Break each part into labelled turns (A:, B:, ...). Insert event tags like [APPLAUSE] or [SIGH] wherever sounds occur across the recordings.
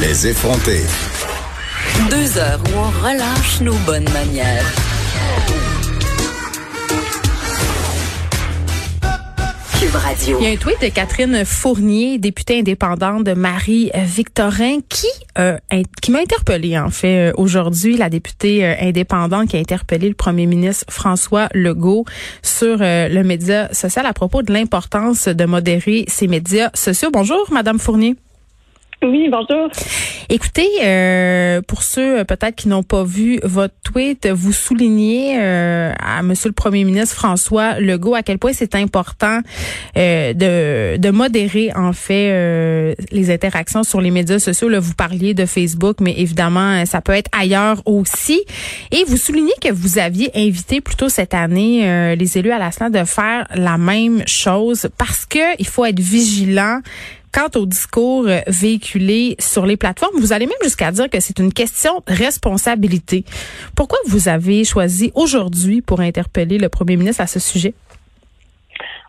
A: Les effronter.
B: Deux heures où on relâche nos bonnes manières. Cube Radio.
C: Il y a un tweet de Catherine Fournier, députée indépendante de Marie-Victorin, qui, euh, qui m'a interpellée, en fait, euh, aujourd'hui, la députée euh, indépendante qui a interpellé le premier ministre François Legault sur euh, le média social à propos de l'importance de modérer ces médias sociaux. Bonjour, Madame Fournier.
D: Oui, bonjour.
C: Écoutez, euh, pour ceux euh, peut-être qui n'ont pas vu votre tweet, vous soulignez euh, à Monsieur le Premier ministre François Legault à quel point c'est important euh, de, de modérer en fait euh, les interactions sur les médias sociaux. Là, vous parliez de Facebook, mais évidemment, euh, ça peut être ailleurs aussi. Et vous soulignez que vous aviez invité plutôt cette année les élus à la SNA de faire la même chose parce que il faut être vigilant quant au discours euh, véhiculé sur les plateformes, vous allez même jusqu'à dire que c'est une question de responsabilité. Pourquoi vous avez choisi aujourd'hui pour interpeller le premier ministre à ce sujet?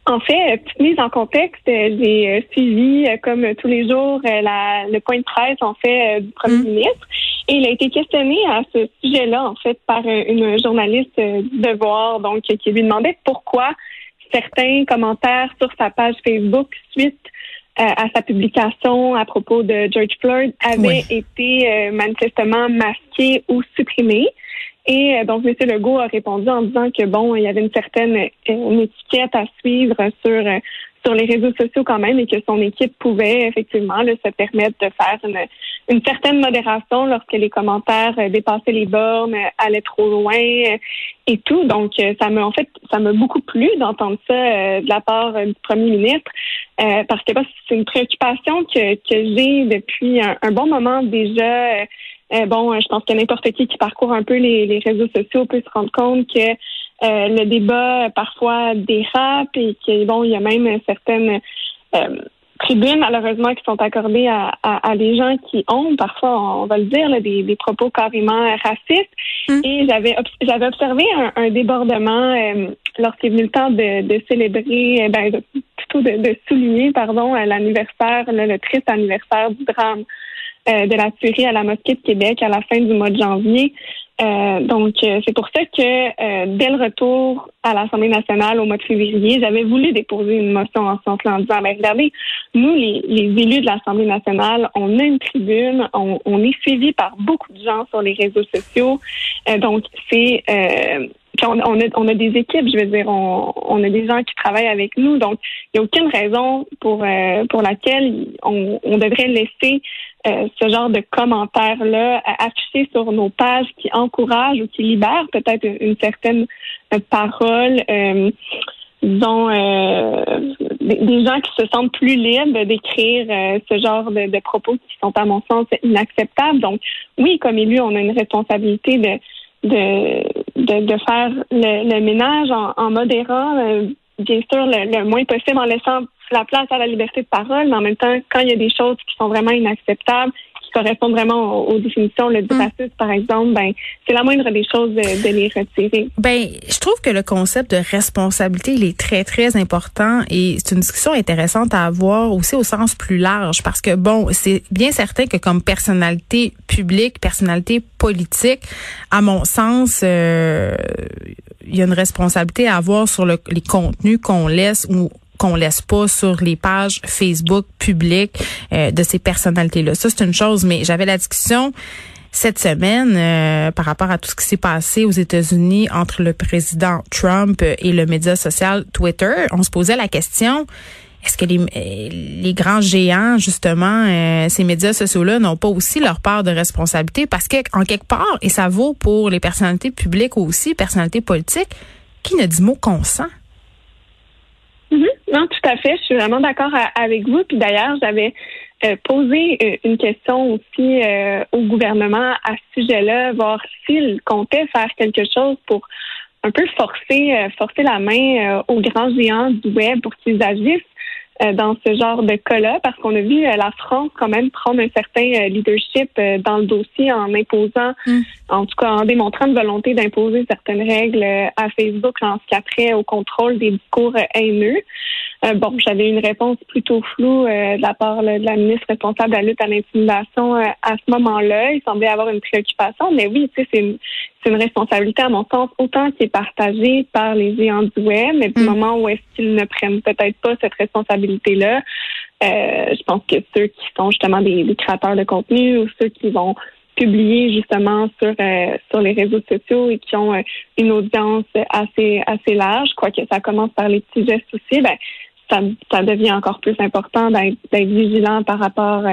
D: En fait, euh, petite mise en contexte, euh, j'ai suivi, comme tous les jours, la- le point de presse, en fait, du premier
C: Mm.
D: ministre. Et il a été questionné à ce sujet-là, en fait, par une journaliste du Devoir, donc, qui lui demandait pourquoi certains commentaires sur sa page Facebook suite à sa publication à propos de George Floyd avaient été euh, manifestement masqués ou supprimés. Et euh, donc, M. Legault a répondu en disant que bon, il y avait une certaine euh, une étiquette à suivre sur euh, sur les réseaux sociaux quand même et que son équipe pouvait effectivement se permettre de faire une, une certaine modération lorsque les commentaires euh, dépassaient les bornes, euh, allaient trop loin euh, et tout. Donc, ça m'a en fait, ça m'a beaucoup plu d'entendre ça de la part du premier ministre parce que bah, c'est une préoccupation que, que j'ai depuis un, bon moment déjà. Bon, je pense que n'importe qui qui parcourt un peu les, les réseaux sociaux peut se rendre compte que euh, le débat euh, parfois dérape et que bon, il y a même certaines euh, tribunes malheureusement qui sont accordées à, à, à des gens qui ont parfois, on va le dire, là, des, des propos carrément racistes.
C: Mm.
D: Et j'avais j'avais observé un, un débordement euh, lorsqu'il est venu le temps de, de célébrer, euh, ben, de- plutôt de, de souligner, pardon, l'anniversaire, là, le triste anniversaire du drame euh, de la tuerie à la mosquée de Québec à la fin du mois de janvier. Euh, donc, euh, c'est pour ça que euh, dès le retour à l'Assemblée nationale au mois de février, j'avais voulu déposer une motion en ce sens-là en disant, ben, regardez, nous, les, les élus de l'Assemblée nationale, on a une tribune, on, on est suivi par beaucoup de gens sur les réseaux sociaux. Euh, donc, c'est... On, a, des équipes, je veux dire, on, a des gens qui travaillent avec nous. Donc, il n'y a aucune raison pour, euh, pour laquelle on, devrait laisser euh, ce genre de commentaires-là affichés sur nos pages qui encouragent ou qui libèrent peut-être une, certaine parole. Euh, disons, euh, des, gens qui se sentent plus libres d'écrire ce genre de, de propos qui sont, à mon sens, inacceptables. Donc, oui, comme élu, on a une responsabilité de de, de, de faire le, le ménage en, en modérant, euh, bien sûr, le, le moins possible, en laissant la place à la liberté de parole, mais en même temps, quand il y a des choses qui sont vraiment inacceptables, qui correspondent vraiment aux, aux définitions le du
C: Mm.
D: par exemple, ben c'est la moindre des choses de, de les retirer.
C: Ben, je trouve que le concept de responsabilité, il est très, très important et c'est une discussion intéressante à avoir aussi au sens plus large parce que, bon, c'est bien certain que comme personnalité publique, personnalité politique, à mon sens, euh, il y a une responsabilité à avoir sur le- les contenus qu'on laisse ou qu'on laisse pas sur les pages Facebook publiques euh, de ces personnalités-là. Ça, c'est une chose, mais j'avais la discussion cette semaine euh, par rapport à tout ce qui s'est passé aux États-Unis entre le président Trump et le média social Twitter. On se posait la question est-ce que les, euh, les grands géants, justement, euh, ces médias sociaux-là, n'ont pas aussi leur part de responsabilité? Parce que, en quelque part, et ça vaut pour les personnalités publiques aussi, personnalités politiques, qui ne dit mot consent?
D: Mhm. Non, tout à fait. Je suis vraiment d'accord avec vous. Puis d'ailleurs, j'avais euh, posé euh, une question aussi euh, au gouvernement à ce sujet-là, voir s'il comptait faire quelque chose pour un peu forcer, forcer la main aux grands géants du web pour qu'ils agissent dans ce genre de cas-là, parce qu'on a vu la France quand même prendre un certain leadership dans le dossier en imposant, mm. en tout cas en démontrant une volonté d'imposer certaines règles à Facebook en ce qui a trait au contrôle des discours haineux. bon, j'avais une réponse plutôt floue de la part de la ministre responsable de la lutte à l'intimidation à ce moment-là. Il semblait avoir une préoccupation, mais oui, tu sais, c'est une, c'est une responsabilité, à mon sens, autant qui est partagée par les géants du web, mais du mm. moment où est-ce qu'ils ne prennent peut-être pas cette responsabilité-là, euh, je pense que ceux qui sont justement des, créateurs de contenu ou ceux qui vont publier justement sur euh, sur les réseaux sociaux et qui ont euh, une audience assez assez large, quoique ça commence par les petits gestes aussi, ben ça, ça devient encore plus important d'être vigilant par rapport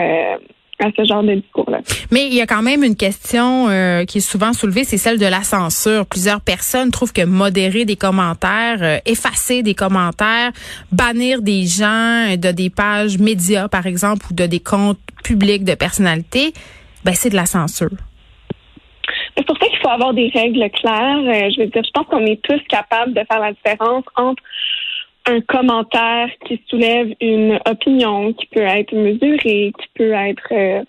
D: à ce genre de discours-là.
C: Mais il y a quand même une question euh, qui est souvent soulevée, c'est celle de la censure. Plusieurs personnes trouvent que modérer des commentaires, euh, effacer des commentaires, bannir des gens de des pages médias, par exemple, ou de des comptes publics de personnalités, ben c'est de la censure.
D: C'est pour ça qu'il faut avoir des règles claires. Euh, je veux dire, je pense qu'on est tous capables de faire la différence entre un commentaire qui soulève une opinion qui peut être mesurée, qui peut être euh,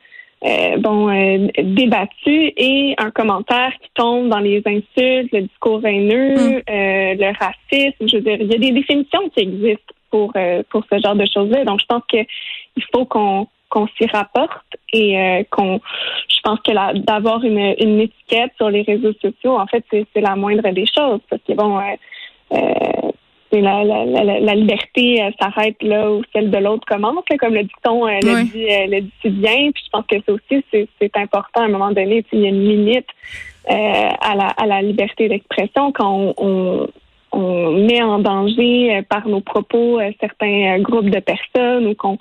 D: euh, bon euh, débattu et un commentaire qui tombe dans les insultes, le discours haineux, mm. le racisme. Je veux dire, il y a des définitions qui existent pour pour ce genre de choses-là. Donc, je pense que il faut qu'on qu'on s'y rapporte et qu'on je pense que d'avoir une, une étiquette sur les réseaux sociaux en fait c'est la moindre des choses parce que bon la, la, la, la, liberté euh, s'arrête là où celle de l'autre commence, comme le dicton euh, le, dit, euh, le dit si bien. Puis je pense que ça aussi, c'est important à un moment donné. Il y a une limite à, la, à la liberté d'expression quand on, on, met en danger par nos propos certains groupes de personnes ou qu'on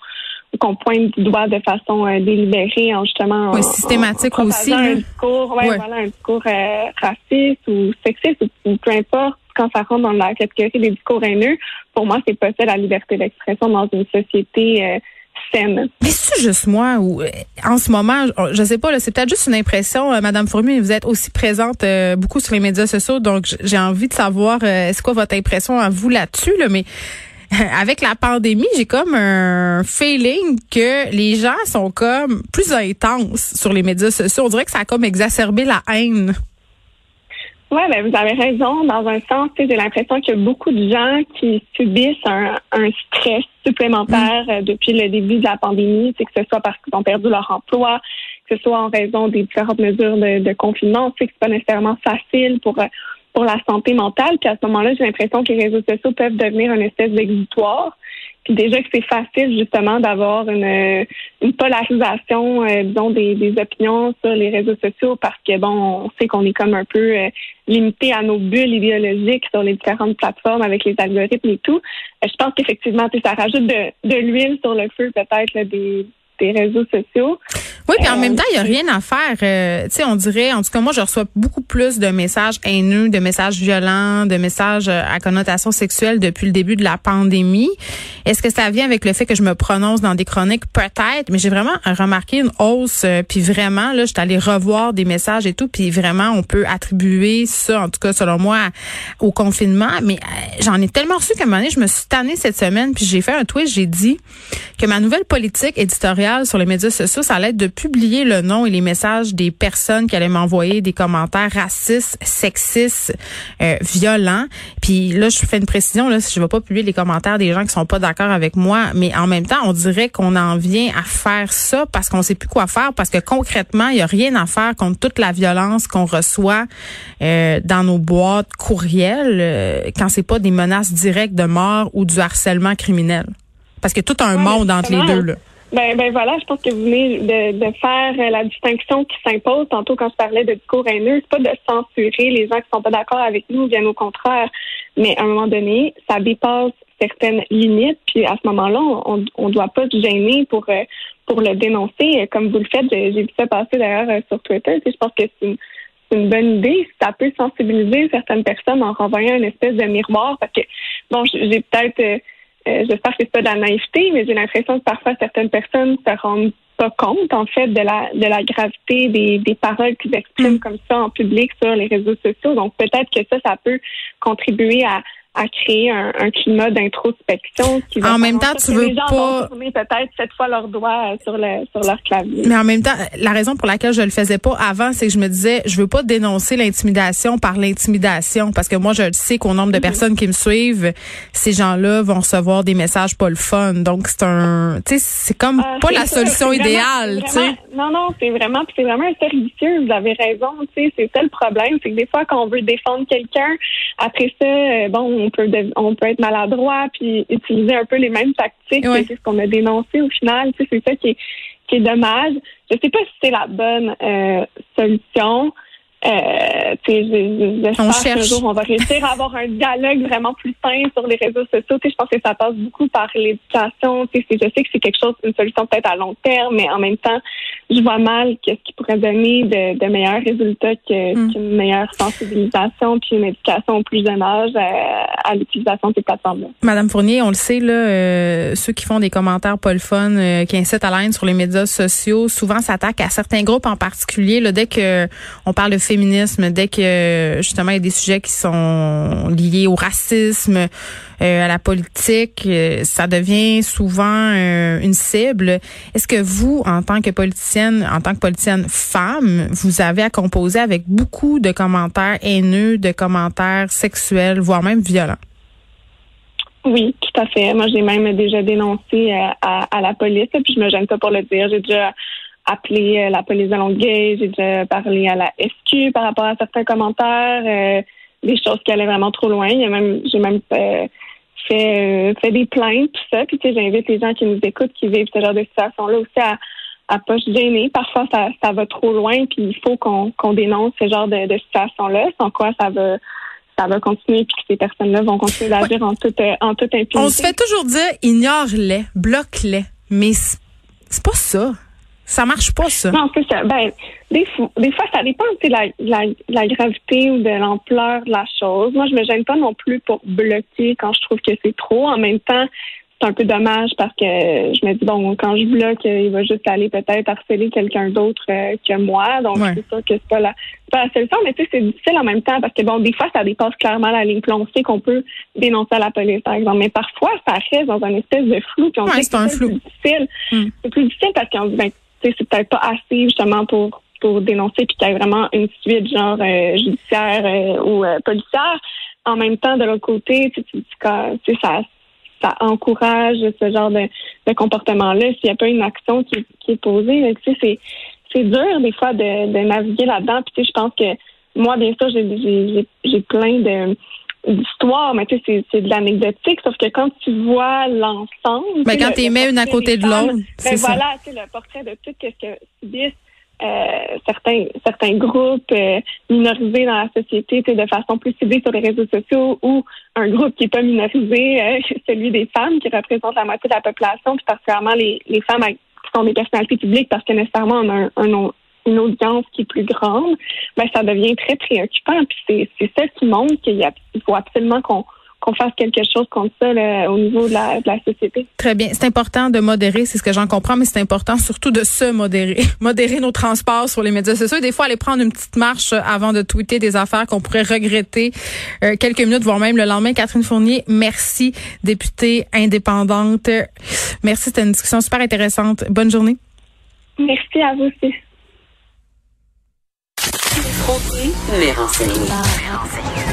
D: qu'on pointe du doigt de façon délibérée en justement
C: systématique aussi
D: un discours ouais, voilà un discours raciste ou sexiste ou peu importe quand ça rentre dans la catégorie des discours haineux, pour moi, c'est pas ça la liberté d'expression dans une société euh, saine.
C: Mais c'est juste moi ou euh, en ce moment, je sais pas, c'est peut-être juste une impression, euh, Madame Fourmi, vous êtes aussi présente beaucoup sur les médias sociaux, donc j'ai envie de savoir, c'est quoi votre impression à vous là-dessus, là, mais [LAUGHS] avec la pandémie, j'ai comme un feeling que les gens sont comme plus intenses sur les médias sociaux. On dirait que ça a comme exacerbé la haine.
D: Oui, ben vous avez raison. Dans un sens, j'ai l'impression qu'il y a beaucoup de gens qui subissent un, un stress supplémentaire mm. euh, depuis le début de la pandémie, c'est que ce soit parce qu'ils ont perdu leur emploi, que ce soit en raison des différentes mesures de, de confinement, c'est que c'est pas nécessairement facile pour euh, pour la santé mentale. Puis à ce moment-là, j'ai l'impression que les réseaux sociaux peuvent devenir une espèce d'exutoire déjà que c'est facile justement d'avoir une, une polarisation, euh, disons, des, des, opinions sur les réseaux sociaux parce que bon, on sait qu'on est comme un peu euh, limité à nos bulles idéologiques sur les différentes plateformes avec les algorithmes et tout. Euh, je pense qu'effectivement, ça rajoute de, de l'huile sur le feu peut-être des, des réseaux sociaux.
C: Oui, puis en même temps, il n'y a rien à faire. Euh, tu sais, on dirait, en tout cas, moi, je reçois beaucoup plus de messages haineux, de messages violents, de messages euh, à connotation sexuelle depuis le début de la pandémie. Est-ce que ça vient avec le fait que je me prononce dans des chroniques? Peut-être, mais j'ai vraiment remarqué une hausse. Euh, puis vraiment, là, je suis allée revoir des messages et tout, puis vraiment, on peut attribuer ça, en tout cas, selon moi, au confinement. Mais j'en ai tellement reçu qu'à un moment donné, je me suis tannée cette semaine, puis j'ai fait un tweet, j'ai dit que ma nouvelle politique éditoriale sur les médias sociaux, ça allait être de publier le nom et les messages des personnes qui allaient m'envoyer des commentaires racistes, sexistes, euh, violents. Puis là, je fais une précision, là, je ne vais pas publier les commentaires des gens qui sont pas d'accord avec moi, mais en même temps, on dirait qu'on en vient à faire ça parce qu'on sait plus quoi faire, parce que concrètement, il y a rien à faire contre toute la violence qu'on reçoit euh, dans nos boîtes courriels euh, quand c'est pas des menaces directes de mort ou du harcèlement criminel. Parce que tout un monde entre les deux. Là.
D: Ben, ben voilà, je pense que vous venez de, de faire euh, la distinction qui s'impose. Tantôt, quand je parlais de discours haineux, c'est pas de censurer les gens qui sont pas d'accord avec nous, bien au contraire. Mais à un moment donné, ça dépasse certaines limites. Puis à ce moment-là, on, on doit pas se gêner pour euh, pour le dénoncer, comme vous le faites. J'ai vu ça passer d'ailleurs euh, sur Twitter. je pense que c'est une, une bonne idée. Ça peut sensibiliser certaines personnes en renvoyant une espèce de miroir. Parce que bon, j'ai peut-être euh, j'espère que c'est pas de la naïveté, mais j'ai l'impression que parfois certaines personnes se rendent pas compte en fait de la de la gravité des, des paroles qu'ils expriment mm. comme ça en public sur les réseaux sociaux. Donc peut-être que ça, ça peut contribuer à, à créer un, un climat d'introspection qui va
C: en même temps tu veux
D: les gens
C: pas
D: vont tourner peut-être cette fois leurs doigts sur le sur leur clavier.
C: Mais en même temps la raison pour laquelle je le faisais pas avant c'est que je me disais je veux pas dénoncer l'intimidation par l'intimidation parce que moi je sais qu'au nombre de mm-hmm. personnes qui me suivent ces gens-là vont recevoir des messages pas le fun. Donc c'est un tu sais c'est comme
D: Ah,
C: pas la solution idéale tu sais
D: Non, non, c'est vraiment, c'est vraiment un cercle vicieux. Vous avez raison. Tu sais, c'est ça le problème, c'est que des fois, quand on veut défendre quelqu'un, après ça, euh, bon, on peut, on peut être maladroit puis utiliser un peu les mêmes tactiques
C: Ouais.
D: que ce qu'on a dénoncé au final. Tu sais, c'est ça qui est, qui est dommage. Je sais pas si c'est la bonne euh, solution. Euh, j'espère qu'un jour on va réussir à avoir un dialogue vraiment plus sain sur les réseaux sociaux. Je pense que ça passe beaucoup par l'éducation. Je sais que c'est quelque chose, une solution peut-être à long terme, mais en même temps, je vois mal qu'est-ce qui pourrait donner de, de meilleurs résultats que-
C: Mm.
D: qu'une meilleure sensibilisation puis une éducation au plus jeune âge à, à l'utilisation de ces plateformes-là.
C: Madame Fournier, on le sait là, euh, ceux qui font des commentaires pas le fun, euh, qui incitent à la haine sur les médias sociaux, souvent s'attaquent à certains groupes en particulier. Là, dès que on parle de féminisme, dès que justement il y a des sujets qui sont liés au racisme, euh, à la politique, euh, ça devient souvent euh, une cible. Est-ce que vous, en tant que politicienne, en tant que politicienne femme, vous avez à composer avec beaucoup de commentaires haineux, de commentaires sexuels, voire même violents?
D: Oui, tout à fait. Moi, j'ai même déjà dénoncé à, à la police, puis je me gêne pas pour le dire. J'ai déjà appelé euh, la police de Longueuil, j'ai déjà parlé à la SQ par rapport à certains commentaires, euh, des choses qui allaient vraiment trop loin. J'ai même euh, fait, des plaintes, tout ça. Puis j'invite les gens qui nous écoutent, qui vivent ce genre de situation-là aussi à à pas se gêner. Parfois, ça, ça va trop loin, puis il faut qu'on qu'on dénonce ce genre de, situation-là, sans quoi ça va ça va continuer, puis que ces personnes-là vont continuer d'agir en toute en toute impunité.
C: On se fait toujours dire ignore-les, bloque-les, mais c'est pas ça. Ça marche pas ça.
D: Non, c'est ça. Ben, des, fois, des fois, ça dépend de la, la, la gravité ou de l'ampleur de la chose. Moi, je me gêne pas non plus pour bloquer quand je trouve que c'est trop. En même temps, c'est un peu dommage parce que je me dis, bon, quand je bloque, il va juste aller peut-être harceler quelqu'un d'autre euh, que moi. Donc,
C: Ouais.
D: c'est sûr que c'est pas la, c'est pas la solution. Mais tu sais, c'est difficile en même temps parce que, bon, des fois, ça dépasse clairement la ligne. Puis on sait qu'on peut dénoncer à la police, par exemple. Mais parfois, ça reste dans un espèce de flou. Puis on
C: Ouais, c'est un flou.
D: plus difficile.
C: Mm.
D: C'est plus difficile parce qu'on dit, ben, c'est peut-être pas assez justement pour pour dénoncer puis qu'il y ait vraiment une suite genre euh, judiciaire euh, ou euh, policière. En même temps, de l'autre côté, tu tu- ça ça encourage ce genre de, de comportement-là s'il n'y a pas une action qui, qui est posée. Tu sais, c'est c'est dur des fois de, de naviguer là-dedans. Puis tu sais, je pense que moi, bien sûr, j'ai j'ai- j'ai plein de d'histoires, mais tu sais, c'est- c'est de l'anecdotique, sauf que quand tu vois l'ensemble...
C: Ben,
D: tu sais,
C: quand tu mets une à côté de l'autre,
D: ben voilà, tu sais, le portrait de tout ce que subissent euh, certains certains groupes euh, minorisés dans la société, tu sais, de façon plus ciblée sur les réseaux sociaux, ou un groupe qui est pas minorisé, euh, [LAUGHS] celui des femmes, qui représente la moitié de la population, puis particulièrement les, les femmes qui sont des personnalités publiques, parce que nécessairement on a un, un- une audience qui est plus grande, ben ça devient très préoccupant. Puis c'est c'est ça qui montre qu'il y a- il faut absolument qu'on qu'on fasse quelque chose contre ça là, au niveau de la, de la société.
C: Très bien. C'est important de modérer, c'est ce que j'en comprends, mais c'est important surtout de se modérer. [LAUGHS] modérer nos transports sur les médias sociaux. Des fois, aller prendre une petite marche avant de tweeter des affaires qu'on pourrait regretter euh, quelques minutes, voire même le lendemain. Catherine Fournier, merci, députée indépendante. Merci, c'était une discussion super intéressante. Bonne journée.
D: Merci à vous aussi.
B: Frontrer, mais renseigner.